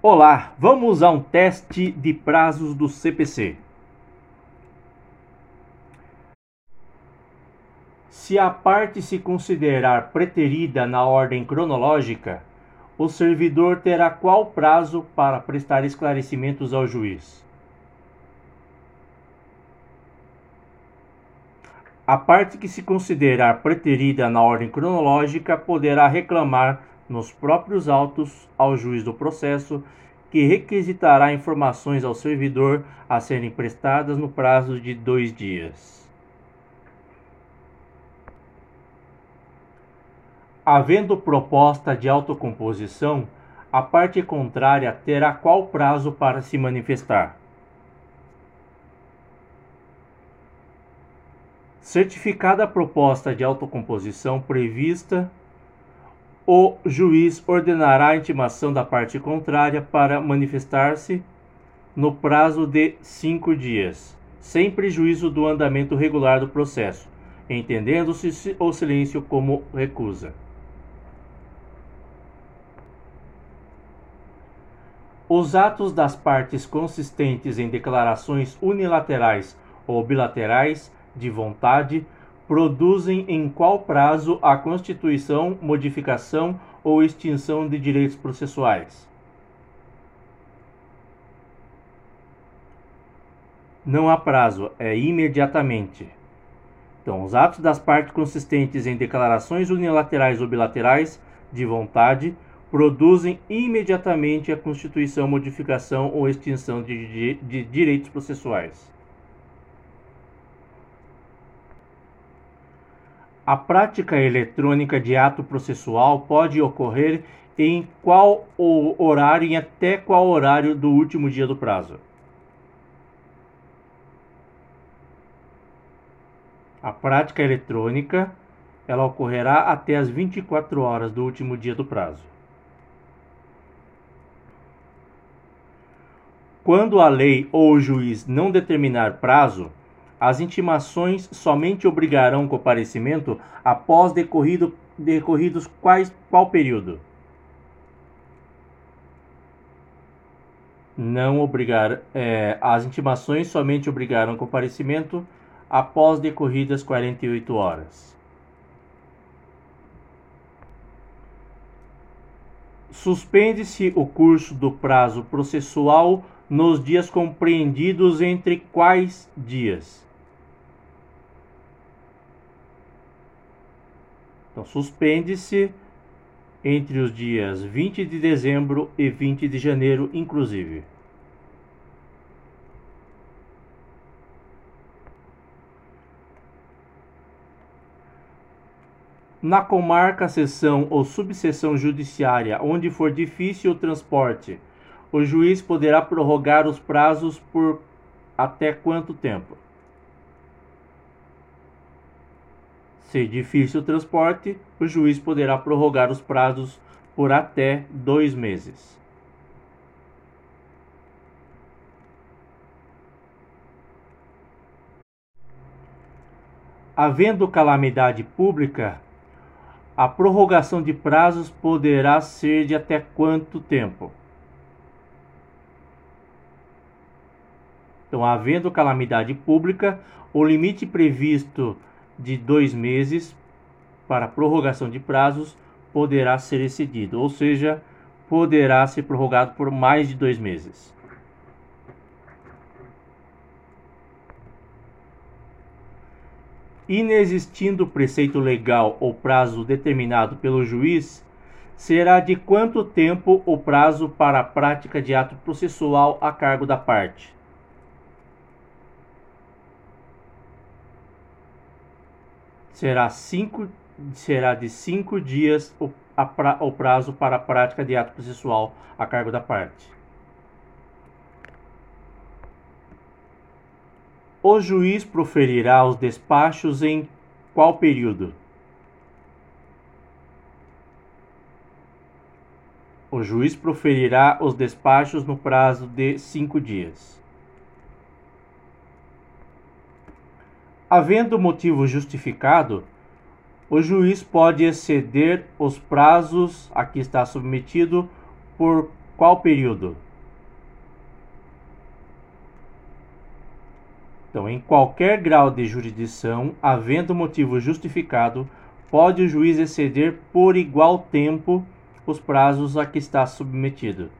Olá, vamos a um teste de prazos do CPC. Se a parte se considerar preterida na ordem cronológica, o servidor terá qual prazo para prestar esclarecimentos ao juiz? A parte que se considerar preterida na ordem cronológica poderá reclamar nos próprios autos ao juiz do processo, que requisitará informações ao servidor a serem prestadas no prazo de dois dias. Havendo proposta de autocomposição, a parte contrária terá qual prazo para se manifestar? Certificada a proposta de autocomposição prevista o juiz ordenará a intimação da parte contrária para manifestar-se no prazo de cinco dias, sem prejuízo do andamento regular do processo, entendendo-se o silêncio como recusa. Os atos das partes consistentes em declarações unilaterais ou bilaterais de vontade produzem em qual prazo a constituição, modificação ou extinção de direitos processuais. Não há prazo, é imediatamente. Então, os atos das partes consistentes em declarações unilaterais ou bilaterais de vontade produzem imediatamente a constituição, modificação ou extinção de, de, de direitos processuais. A prática eletrônica de ato processual pode ocorrer em qual horário e até qual horário do último dia do prazo. A prática eletrônica ela ocorrerá até as 24 horas do último dia do prazo. Quando a lei ou o juiz não determinar prazo, as intimações somente obrigarão comparecimento após decorrido, decorridos quais, qual período? Não obrigar, é, as intimações somente obrigarão comparecimento após decorridas 48 horas. Suspende-se o curso do prazo processual nos dias compreendidos entre quais dias? Então, suspende-se entre os dias 20 de dezembro e 20 de janeiro, inclusive. Na comarca, seção ou subseção judiciária onde for difícil o transporte, o juiz poderá prorrogar os prazos por até quanto tempo? Se difícil o transporte, o juiz poderá prorrogar os prazos por até dois meses. Havendo calamidade pública, a prorrogação de prazos poderá ser de até quanto tempo? Então, havendo calamidade pública, o limite previsto de dois meses para prorrogação de prazos poderá ser excedido, ou seja, poderá ser prorrogado por mais de dois meses. Inexistindo preceito legal ou prazo determinado pelo juiz, será de quanto tempo o prazo para a prática de ato processual a cargo da parte? Será, cinco, será de cinco dias o, pra, o prazo para a prática de ato processual a cargo da parte. O juiz proferirá os despachos em qual período? O juiz proferirá os despachos no prazo de cinco dias. Havendo motivo justificado, o juiz pode exceder os prazos a que está submetido por qual período? Então, em qualquer grau de jurisdição, havendo motivo justificado, pode o juiz exceder por igual tempo os prazos a que está submetido.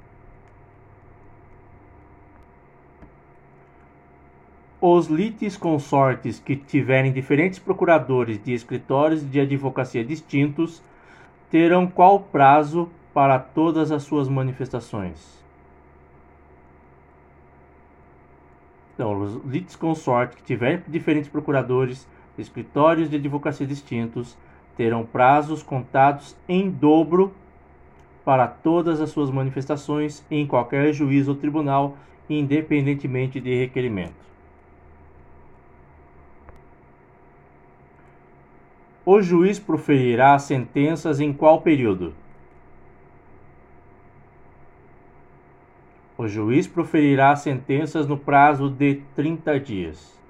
Os litis consortes que tiverem diferentes procuradores de escritórios de advocacia distintos terão qual prazo para todas as suas manifestações? Então, os litis consortes que tiverem diferentes procuradores, escritórios de advocacia distintos, terão prazos contados em dobro para todas as suas manifestações em qualquer juízo ou tribunal, independentemente de requerimento. O juiz proferirá sentenças em qual período? O juiz proferirá sentenças no prazo de 30 dias.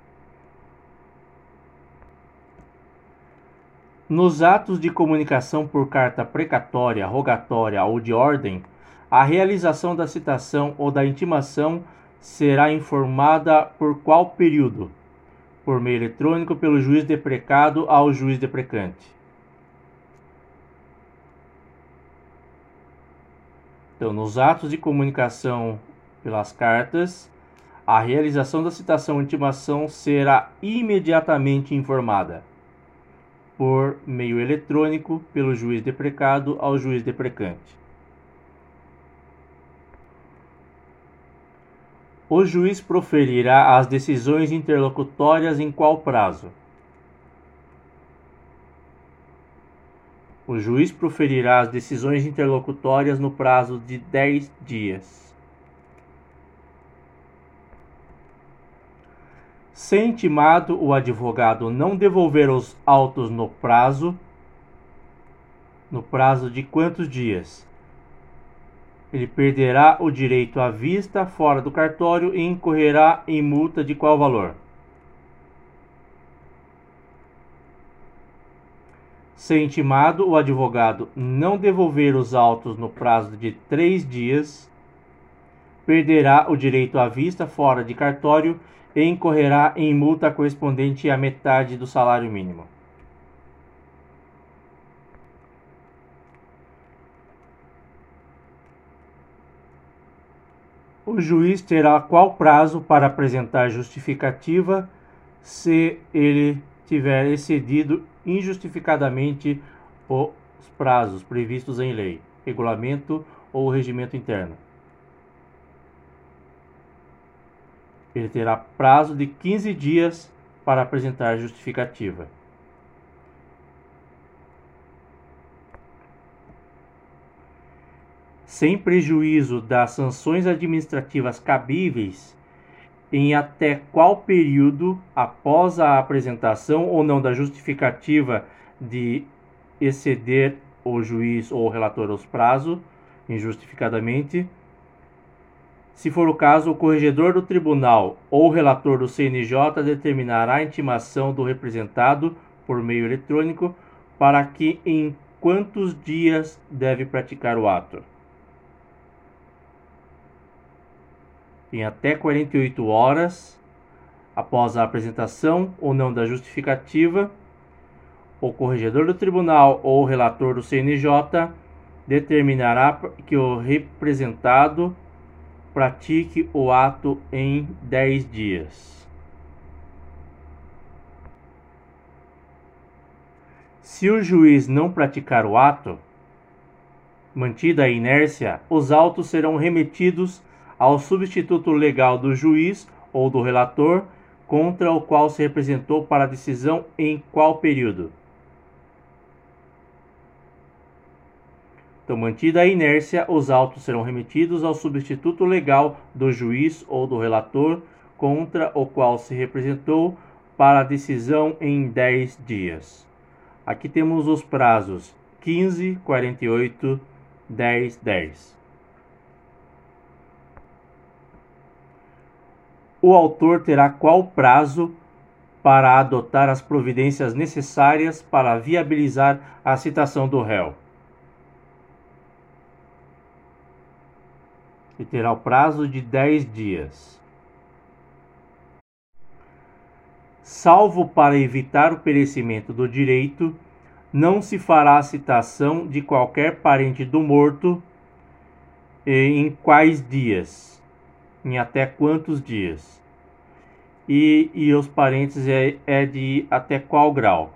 Nos atos de comunicação por carta precatória, rogatória ou de ordem, a realização da citação ou da intimação será informada por qual período? Por meio eletrônico pelo juiz deprecado ao juiz deprecante. Então, nos atos de comunicação pelas cartas, a realização da citação ou intimação será imediatamente informada por meio eletrônico pelo juiz deprecado ao juiz deprecante. O juiz proferirá as decisões interlocutórias em qual prazo? O juiz proferirá as decisões interlocutórias no prazo de 10 dias. Se intimado o advogado não devolver os autos no prazo, no prazo de quantos dias? Ele perderá o direito à vista fora do cartório e incorrerá em multa de qual valor? Se intimado o advogado não devolver os autos no prazo de três dias, perderá o direito à vista fora de cartório e incorrerá em multa correspondente à metade do salário mínimo. O juiz terá qual prazo para apresentar justificativa se ele tiver excedido injustificadamente os prazos previstos em lei, regulamento ou regimento interno. Ele terá prazo de 15 dias para apresentar justificativa. Sem prejuízo das sanções administrativas cabíveis, em até qual período após a apresentação ou não da justificativa de exceder o juiz ou o relator os prazos injustificadamente. Se for o caso, o corregedor do tribunal ou o relator do CNJ determinará a intimação do representado por meio eletrônico para que em quantos dias deve praticar o ato. Em até 48 horas após a apresentação ou não da justificativa, o corregedor do tribunal ou o relator do CNJ determinará que o representado pratique o ato em 10 dias. Se o juiz não praticar o ato, mantida a inércia, os autos serão remetidos ao substituto legal do juiz ou do relator contra o qual se representou para decisão em qual período. Então, mantida a inércia, os autos serão remetidos ao substituto legal do juiz ou do relator contra o qual se representou para decisão em 10 dias. Aqui temos os prazos 15, 48, 10, 10. O autor terá qual prazo para adotar as providências necessárias para viabilizar a citação do réu. e terá o prazo de 10 dias. Salvo para evitar o perecimento do direito, não se fará citação de qualquer parente do morto em quais dias, em até quantos dias. E, e os parentes é, é de até qual grau.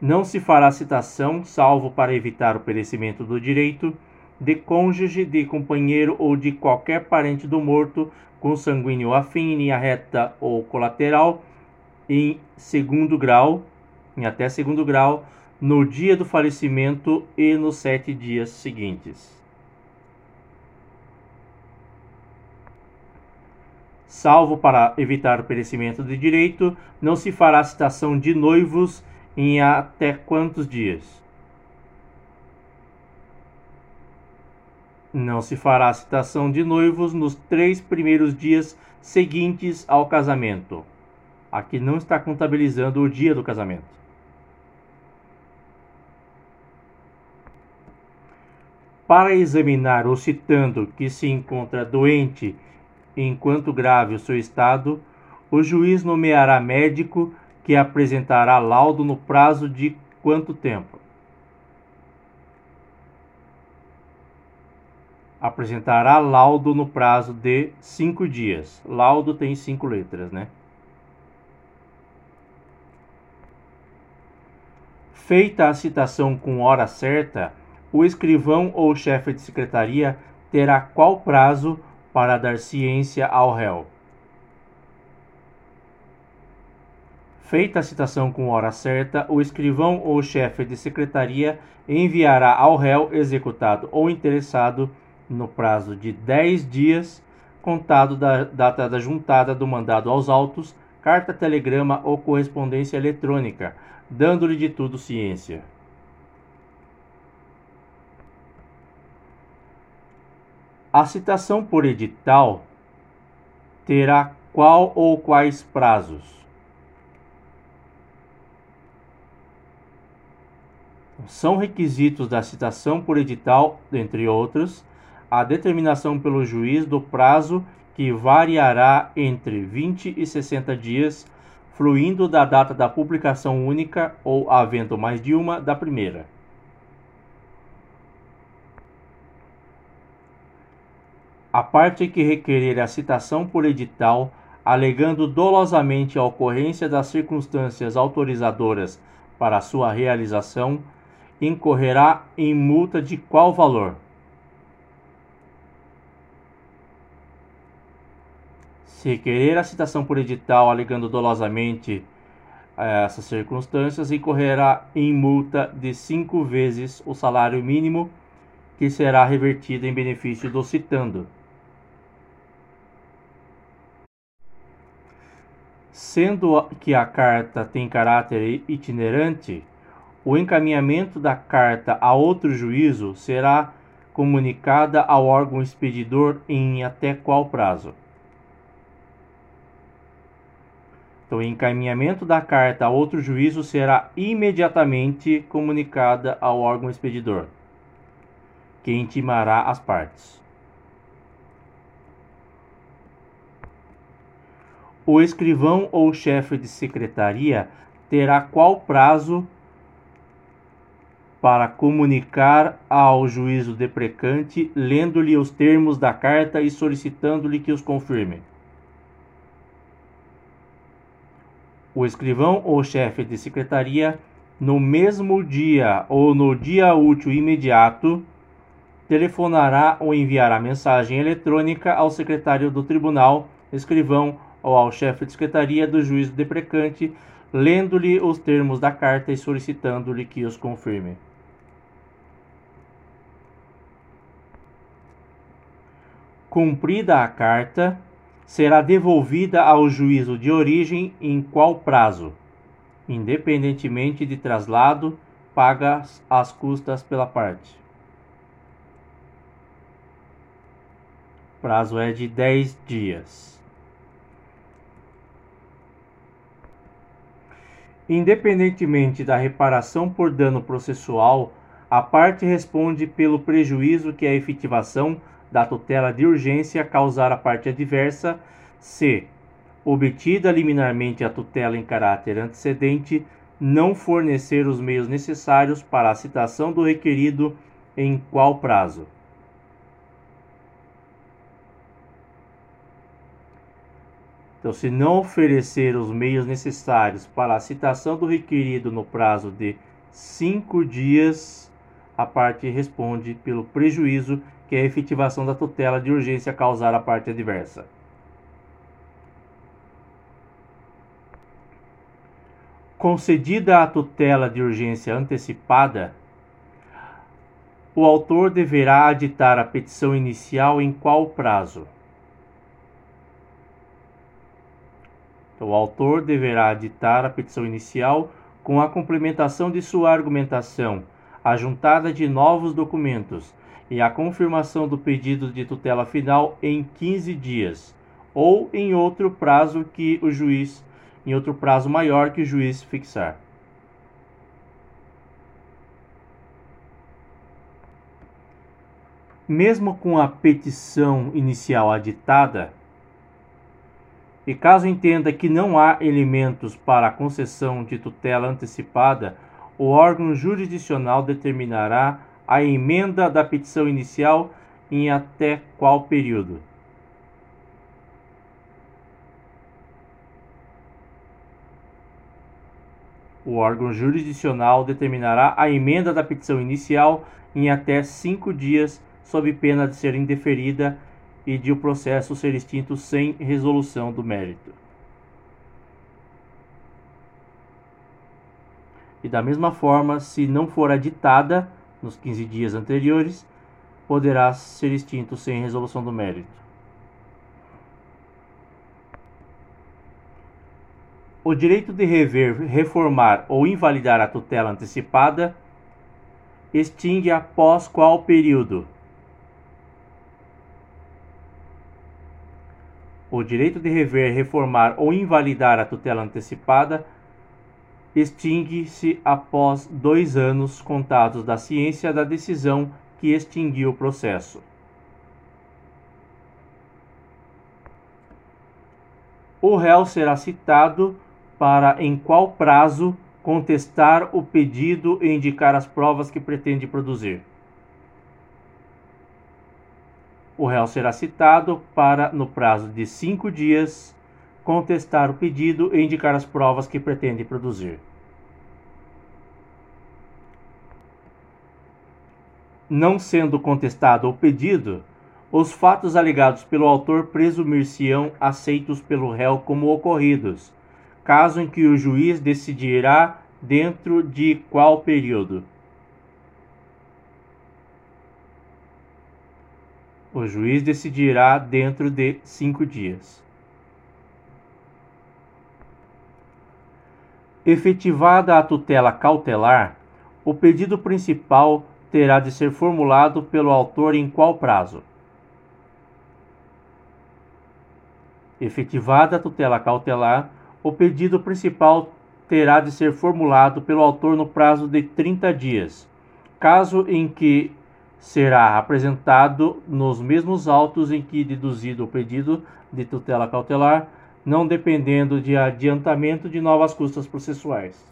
Não se fará citação, salvo para evitar o perecimento do direito, de cônjuge, de companheiro ou de qualquer parente do morto, consanguíneo afim, linha reta ou colateral, em segundo grau, em até segundo grau, no dia do falecimento e nos sete dias seguintes. Salvo para evitar o perecimento de direito, não se fará citação de noivos em até quantos dias? Não se fará citação de noivos nos três primeiros dias seguintes ao casamento. Aqui não está contabilizando o dia do casamento. Para examinar o citando que se encontra doente enquanto grave o seu estado, o juiz nomeará médico que apresentará laudo no prazo de quanto tempo? Apresentará laudo no prazo de cinco dias. Laudo tem cinco letras, né? Feita a citação com hora certa, o escrivão ou chefe de secretaria terá qual prazo para dar ciência ao réu? Feita a citação com hora certa, o escrivão ou chefe de secretaria enviará ao réu executado ou interessado, no prazo de 10 dias, contado da data da juntada do mandado aos autos, carta, telegrama ou correspondência eletrônica, dando-lhe de tudo ciência. A citação por edital terá qual ou quais prazos? São requisitos da citação por edital, entre outros, a determinação pelo juiz do prazo que variará entre 20 e 60 dias, fluindo da data da publicação única ou havendo mais de uma da primeira. A parte que requerer a citação por edital, alegando dolosamente a ocorrência das circunstâncias autorizadoras para sua realização, incorrerá em multa de qual valor? Se requerer a citação por edital alegando dolosamente eh, essas circunstâncias, incorrerá em multa de cinco vezes o salário mínimo que será revertido em benefício do citando. Sendo que a carta tem caráter itinerante, o encaminhamento da carta a outro juízo será comunicada ao órgão expedidor em até qual prazo? Então, o encaminhamento da carta a outro juízo será imediatamente comunicada ao órgão expedidor, que intimará as partes. O escrivão ou chefe de secretaria terá qual prazo para comunicar ao juízo deprecante, lendo-lhe os termos da carta e solicitando-lhe que os confirme. O escrivão ou chefe de secretaria, no mesmo dia ou no dia útil imediato, telefonará ou enviará mensagem eletrônica ao secretário do tribunal, escrivão ou ao chefe de secretaria do juízo deprecante, lendo-lhe os termos da carta e solicitando-lhe que os confirme. Cumprida a carta, será devolvida ao juízo de origem em qual prazo, independentemente de traslado, pagas as custas pela parte. Prazo é de 10 dias. Independentemente da reparação por dano processual, a parte responde pelo prejuízo que a efetivação da tutela de urgência causar à parte adversa se, obtida liminarmente a tutela em caráter antecedente, não fornecer os meios necessários para a citação do requerido em qual prazo. Então, se não oferecer os meios necessários para a citação do requerido no prazo de cinco dias, a parte responde pelo prejuízo que a efetivação da tutela de urgência causar à parte adversa. Concedida a tutela de urgência antecipada, o autor deverá aditar a petição inicial em qual prazo? O autor deverá ditar a petição inicial com a complementação de sua argumentação, a juntada de novos documentos e a confirmação do pedido de tutela final em 15 dias, ou em outro prazo que o juiz, em outro prazo maior que o juiz fixar. Mesmo com a petição inicial aditada, e caso entenda que não há elementos para a concessão de tutela antecipada, o órgão jurisdicional determinará a emenda da petição inicial em até qual período. O órgão jurisdicional determinará a emenda da petição inicial em até cinco dias, sob pena de ser indeferida e de o processo ser extinto sem resolução do mérito. E da mesma forma, se não for aditada nos 15 dias anteriores, poderá ser extinto sem resolução do mérito. O direito de rever, reformar ou invalidar a tutela antecipada extingue após qual período? O direito de rever, reformar ou invalidar a tutela antecipada extingue-se após dois anos contados da ciência da decisão que extinguiu o processo. O réu será citado para, em qual prazo, contestar o pedido e indicar as provas que pretende produzir. O réu será citado para, no prazo de cinco dias, contestar o pedido e indicar as provas que pretende produzir. Não sendo contestado o pedido, os fatos alegados pelo autor presumir-se-ão aceitos pelo réu como ocorridos, caso em que o juiz decidirá dentro de qual período. O juiz decidirá dentro de cinco dias. Efetivada a tutela cautelar, o pedido principal terá de ser formulado pelo autor em qual prazo? Efetivada a tutela cautelar, o pedido principal terá de ser formulado pelo autor no prazo de 30 dias, caso em que será apresentado nos mesmos autos em que deduzido o pedido de tutela cautelar, não dependendo de adiantamento de novas custas processuais.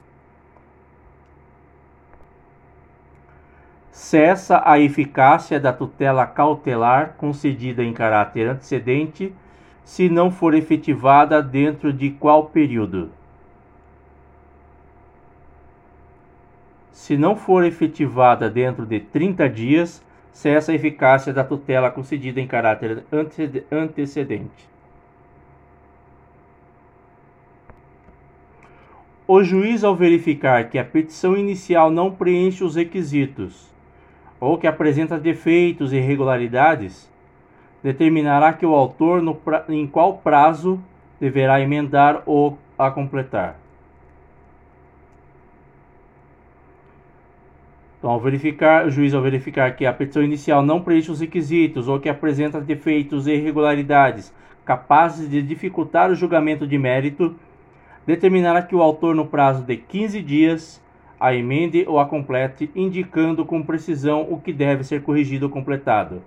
Cessa a eficácia da tutela cautelar concedida em caráter antecedente se não for efetivada dentro de qual período? Se não for efetivada dentro de 30 dias, cessa a eficácia da tutela concedida em caráter antecedente. O juiz, ao verificar que a petição inicial não preenche os requisitos ou que apresenta defeitos e irregularidades, determinará que o autor, no, em qual prazo, deverá emendar ou a completar. Então, ao verificar, o juiz, ao verificar que a petição inicial não preenche os requisitos ou que apresenta defeitos e irregularidades capazes de dificultar o julgamento de mérito, determinará que o autor, no prazo de 15 dias, a emende ou a complete, indicando com precisão o que deve ser corrigido ou completado.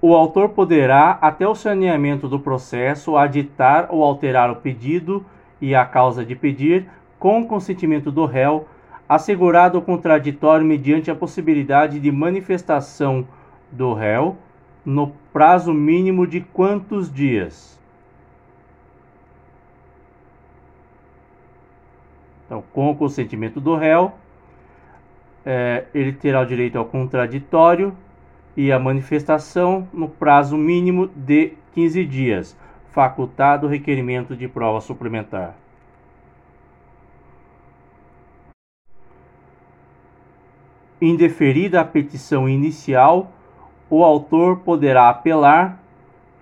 O autor poderá, até o saneamento do processo, aditar ou alterar o pedido e a causa de pedir, com consentimento do réu, assegurado o contraditório mediante a possibilidade de manifestação do réu no prazo mínimo de quantos dias? Então, com o consentimento do réu, é, ele terá o direito ao contraditório e a manifestação no prazo mínimo de 15 dias, facultado o requerimento de prova suplementar. Indeferida a petição inicial, o autor poderá apelar,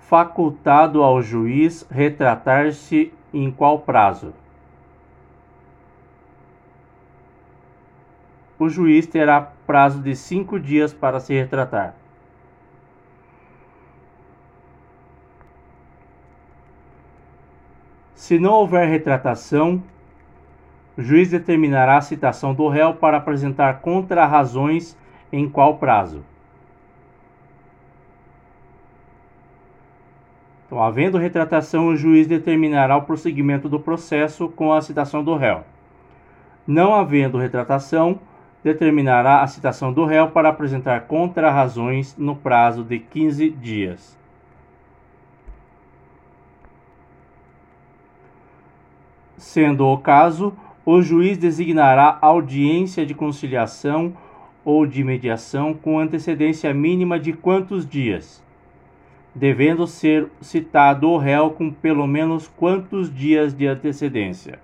facultado ao juiz retratar-se em qual prazo. O juiz terá prazo de cinco dias para se retratar. Se não houver retratação, o juiz determinará a citação do réu para apresentar contra-razões em qual prazo. Então, havendo retratação, o juiz determinará o prosseguimento do processo com a citação do réu. Não havendo retratação, determinará a citação do réu para apresentar contra-razões no prazo de 15 dias. Sendo o caso, o juiz designará audiência de conciliação ou de mediação com antecedência mínima de quantos dias? Devendo ser citado o réu com pelo menos quantos dias de antecedência?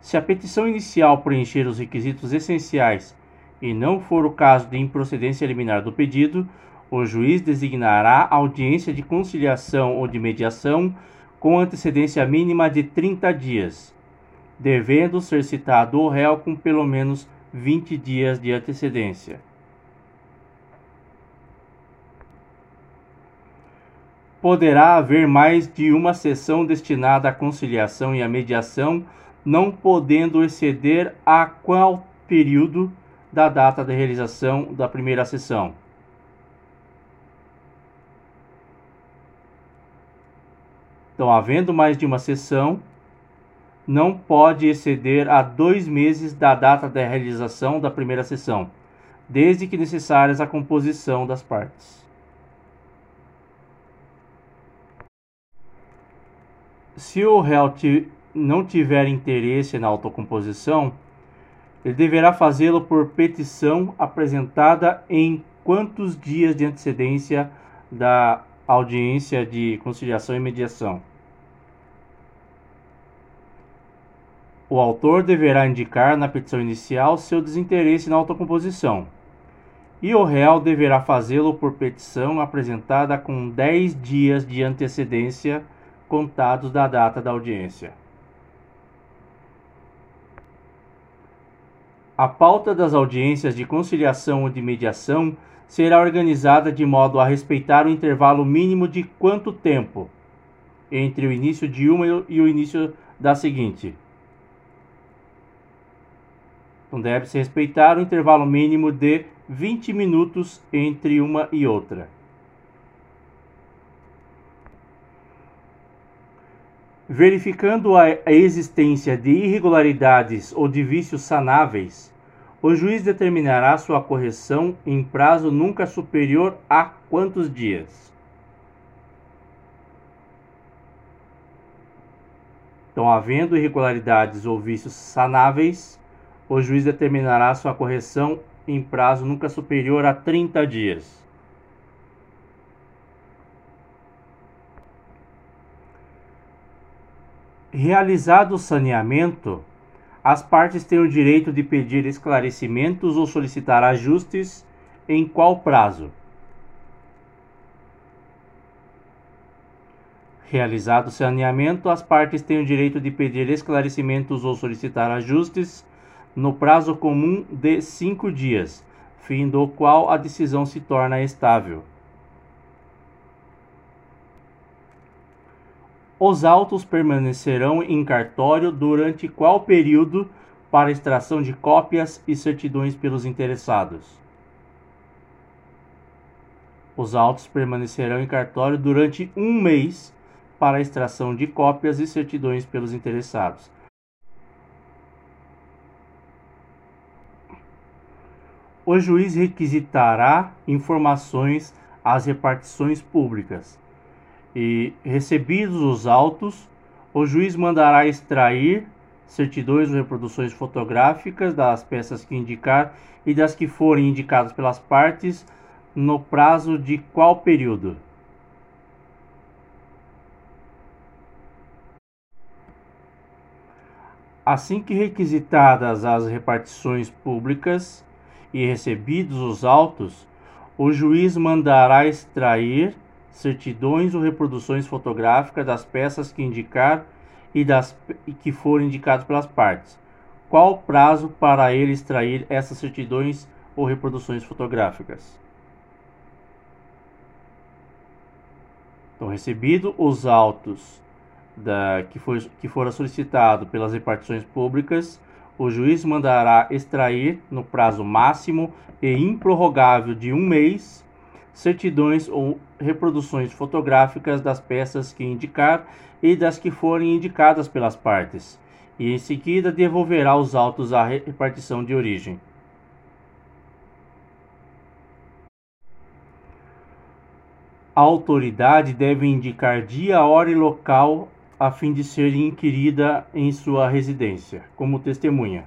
Se a petição inicial preencher os requisitos essenciais e não for o caso de improcedência liminar do pedido, o juiz designará audiência de conciliação ou de mediação com antecedência mínima de 30 dias, devendo ser citado o réu com pelo menos 20 dias de antecedência. Poderá haver mais de uma sessão destinada à conciliação e à mediação, não podendo exceder a qual período da data da realização da primeira sessão. Então, havendo mais de uma sessão, não pode exceder a dois meses da data da realização da primeira sessão, desde que necessárias a composição das partes. Se o réu não tiver interesse na autocomposição, ele deverá fazê-lo por petição apresentada em quantos dias de antecedência da audiência de conciliação e mediação. O autor deverá indicar na petição inicial seu desinteresse na autocomposição, e o réu deverá fazê-lo por petição apresentada com 10 dias de antecedência contados da data da audiência. A pauta das audiências de conciliação ou de mediação será organizada de modo a respeitar o intervalo mínimo de quanto tempo entre o início de uma e o início da seguinte. Então deve-se respeitar o intervalo mínimo de 20 minutos entre uma e outra. Verificando a existência de irregularidades ou de vícios sanáveis, o juiz determinará sua correção em prazo nunca superior a quantos dias? Então, havendo irregularidades ou vícios sanáveis, o juiz determinará sua correção em prazo nunca superior a 30 dias. Realizado o saneamento, as partes têm o direito de pedir esclarecimentos ou solicitar ajustes em qual prazo? Realizado o saneamento, as partes têm o direito de pedir esclarecimentos ou solicitar ajustes no prazo comum de cinco dias, fim do qual a decisão se torna estável. Os autos permanecerão em cartório durante qual período para extração de cópias e certidões pelos interessados? Os autos permanecerão em cartório durante um mês para extração de cópias e certidões pelos interessados. O juiz requisitará informações às repartições públicas e, recebidos os autos, o juiz mandará extrair certidões ou reproduções fotográficas das peças que indicar e das que forem indicadas pelas partes no prazo de qual período? Assim que requisitadas as repartições públicas e recebidos os autos, o juiz mandará extrair certidões ou reproduções fotográficas das peças que indicar e das que forem indicadas pelas partes. Qual o prazo para ele extrair essas certidões ou reproduções fotográficas? Então, recebido os autos da, que, for, que fora solicitado pelas repartições públicas, o juiz mandará extrair, no prazo máximo e improrrogável de um mês, certidões ou reproduções fotográficas das peças que indicar e das que forem indicadas pelas partes, e em seguida devolverá os autos à repartição de origem. A autoridade deve indicar dia, hora e local a fim de ser inquirida em sua residência, como testemunha.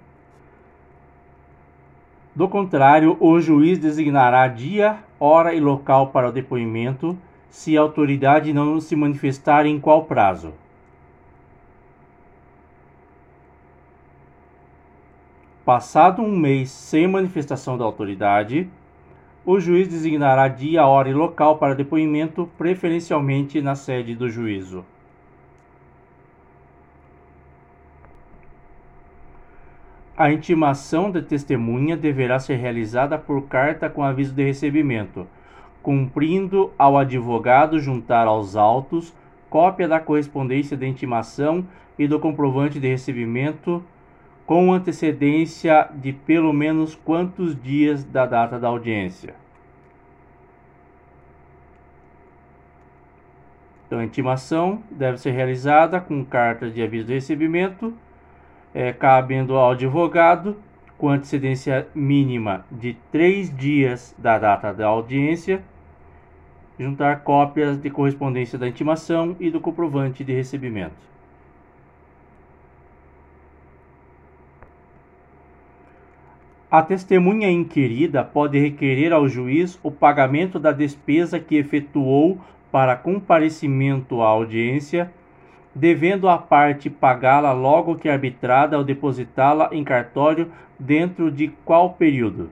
Do contrário, o juiz designará dia, hora e local para o depoimento, se a autoridade não se manifestar em qual prazo. Passado um mês sem manifestação da autoridade, o juiz designará dia, hora e local para depoimento, preferencialmente na sede do juízo. A intimação da testemunha deverá ser realizada por carta com aviso de recebimento, cumprindo ao advogado juntar aos autos cópia da correspondência de intimação e do comprovante de recebimento com antecedência de pelo menos quantos dias da data da audiência. Então, a intimação deve ser realizada com carta de aviso de recebimento é, cabendo ao advogado, com antecedência mínima de três dias da data da audiência, juntar cópias de correspondência da intimação e do comprovante de recebimento. A testemunha inquirida pode requerer ao juiz o pagamento da despesa que efetuou para comparecimento à audiência devendo a parte pagá-la logo que arbitrada ou depositá-la em cartório dentro de qual período?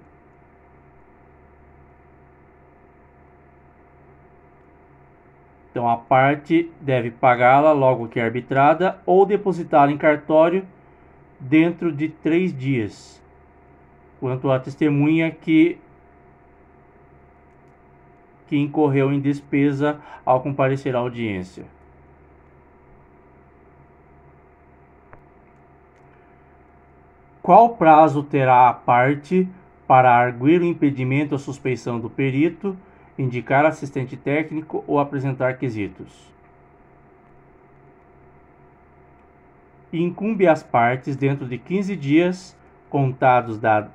Então a parte deve pagá-la logo que arbitrada ou depositá-la em cartório dentro de três dias, quanto à testemunha que que incorreu em despesa ao comparecer à audiência. Qual prazo terá a parte para arguir o impedimento ou suspeição do perito, indicar assistente técnico ou apresentar quesitos? Incumbe às partes, dentro de 15 dias contados da,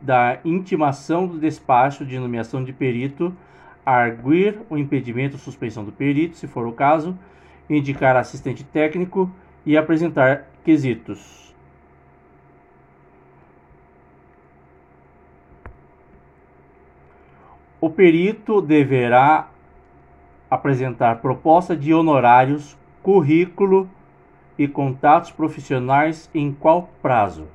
da intimação do despacho de nomeação de perito, arguir o impedimento ou suspeição do perito, se for o caso, indicar assistente técnico e apresentar quesitos. O perito deverá apresentar proposta de honorários, currículo e contatos profissionais em qual prazo?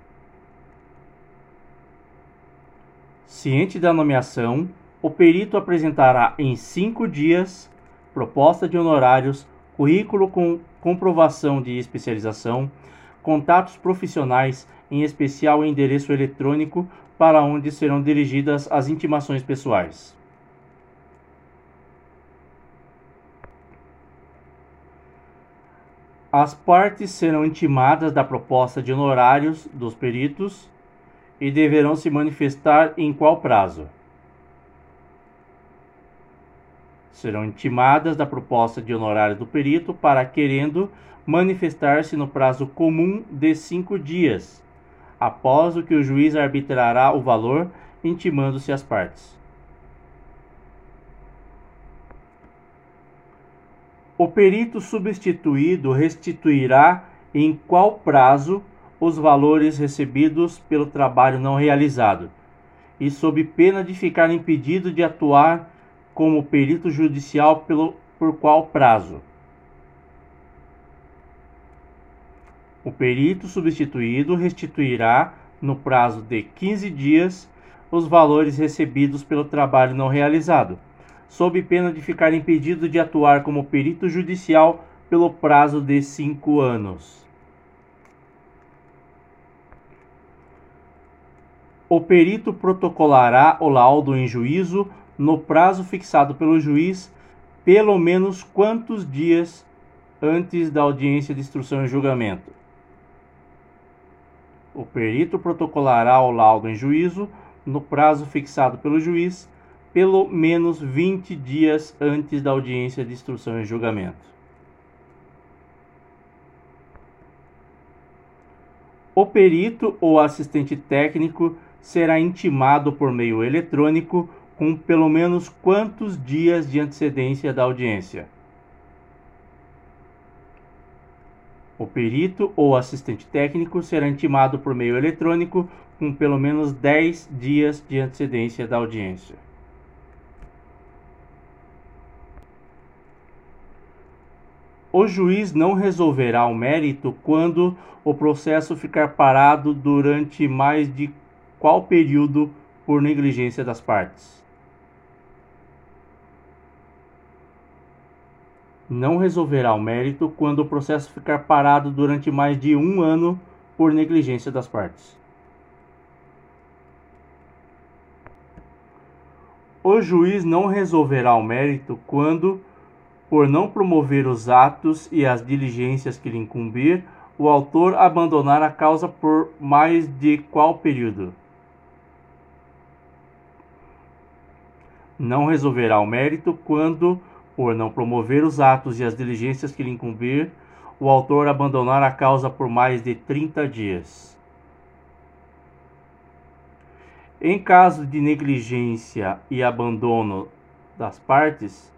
Ciente da nomeação, o perito apresentará em cinco dias proposta de honorários, currículo com comprovação de especialização, contatos profissionais, em especial endereço eletrônico para onde serão dirigidas as intimações pessoais. As partes serão intimadas da proposta de honorários dos peritos e deverão se manifestar em qual prazo? Serão intimadas da proposta de honorário do perito para, querendo, manifestar-se no prazo comum de cinco dias, após o que o juiz arbitrará o valor, intimando-se as partes. O perito substituído restituirá em qual prazo os valores recebidos pelo trabalho não realizado, e sob pena de ficar impedido de atuar como perito judicial pelo, por qual prazo. O perito substituído restituirá, no prazo de 15 dias, os valores recebidos pelo trabalho não realizado sob pena de ficar impedido de atuar como perito judicial pelo prazo de cinco anos. O perito protocolará o laudo em juízo no prazo fixado pelo juiz, pelo menos quantos dias antes da audiência de instrução e julgamento. O perito protocolará o laudo em juízo no prazo fixado pelo juiz, pelo menos 20 dias antes da audiência de instrução e julgamento. O perito ou assistente técnico será intimado por meio eletrônico com pelo menos quantos dias de antecedência da audiência. O perito ou assistente técnico será intimado por meio eletrônico com pelo menos 10 dias de antecedência da audiência. O juiz não resolverá o mérito quando o processo ficar parado durante mais de qual período por negligência das partes. Não resolverá o mérito quando o processo ficar parado durante mais de um ano por negligência das partes. O juiz não resolverá o mérito quando por não promover os atos e as diligências que lhe incumbir, o autor abandonar a causa por mais de qual período? Não resolverá o mérito quando, por não promover os atos e as diligências que lhe incumbir, o autor abandonar a causa por mais de 30 dias. Em caso de negligência e abandono das partes,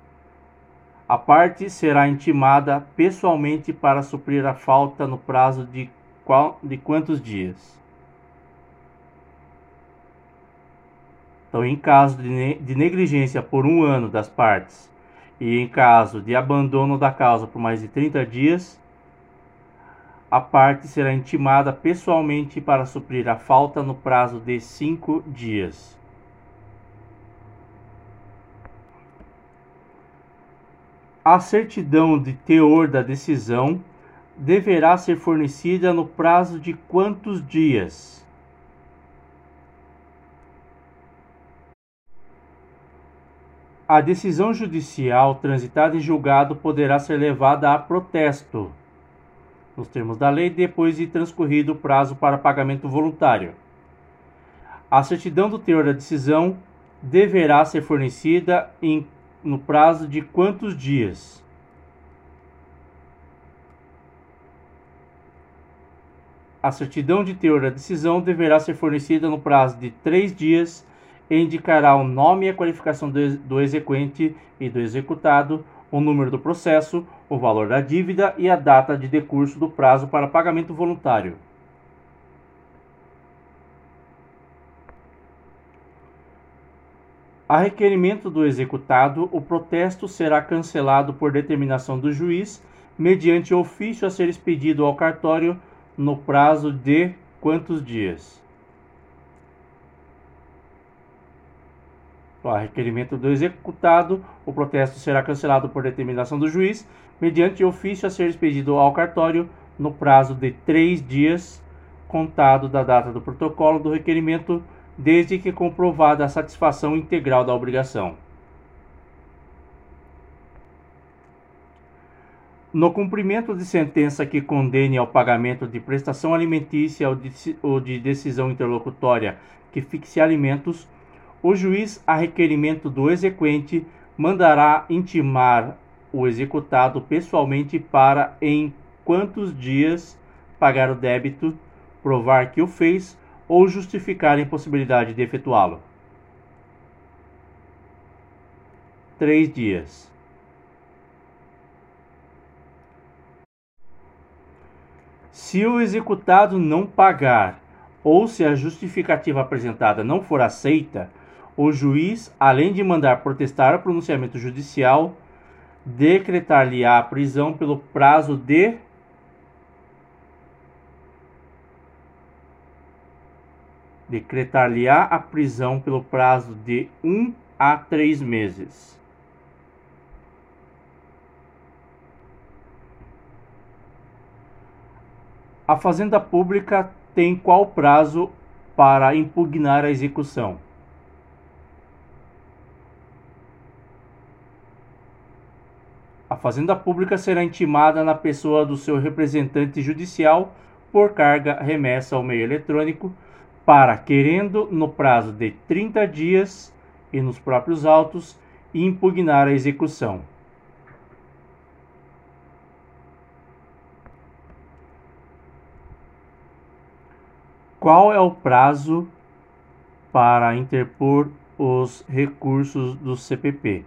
a parte será intimada pessoalmente para suprir a falta no prazo de, qual, de quantos dias? Então, em caso de, negligência por um ano das partes e em caso de abandono da causa por mais de 30 dias, a parte será intimada pessoalmente para suprir a falta no prazo de cinco dias. A certidão de teor da decisão deverá ser fornecida no prazo de quantos dias? A decisão judicial transitada em julgado poderá ser levada a protesto, nos termos da lei, depois de transcorrido o prazo para pagamento voluntário. A certidão do teor da decisão deverá ser fornecida em no prazo de quantos dias? A certidão de teor da decisão deverá ser fornecida no prazo de três dias e indicará o nome e a qualificação do exequente e do executado, o número do processo, o valor da dívida e a data de decurso do prazo para pagamento voluntário. A requerimento do executado, o protesto será cancelado por determinação do juiz, mediante ofício a ser expedido ao cartório no prazo de quantos dias? A requerimento do executado, o protesto será cancelado por determinação do juiz, mediante ofício a ser expedido ao cartório no prazo de três dias, contado da data do protocolo do requerimento desde que comprovada a satisfação integral da obrigação. No cumprimento de sentença que condene ao pagamento de prestação alimentícia ou de, decisão interlocutória que fixe alimentos, o juiz, a requerimento do exequente, mandará intimar o executado pessoalmente para, em quantos dias, pagar o débito, provar que o fez ou justificar a impossibilidade de efetuá-lo. Três dias. Se o executado não pagar ou se a justificativa apresentada não for aceita, o juiz, além de mandar protestar o pronunciamento judicial, decretar-lhe-á a prisão pelo prazo de decretar-lhe-á a prisão pelo prazo de um a três meses. A Fazenda Pública tem qual prazo para impugnar a execução? A Fazenda Pública será intimada na pessoa do seu representante judicial por carga remessa ao meio eletrônico para, querendo no prazo de 30 dias e nos próprios autos, impugnar a execução. Qual é o prazo para interpor os recursos do CPP?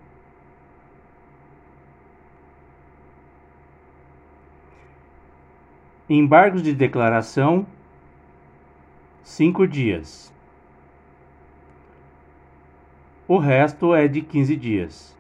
Embargos de declaração, cinco dias. O resto é de 15 dias.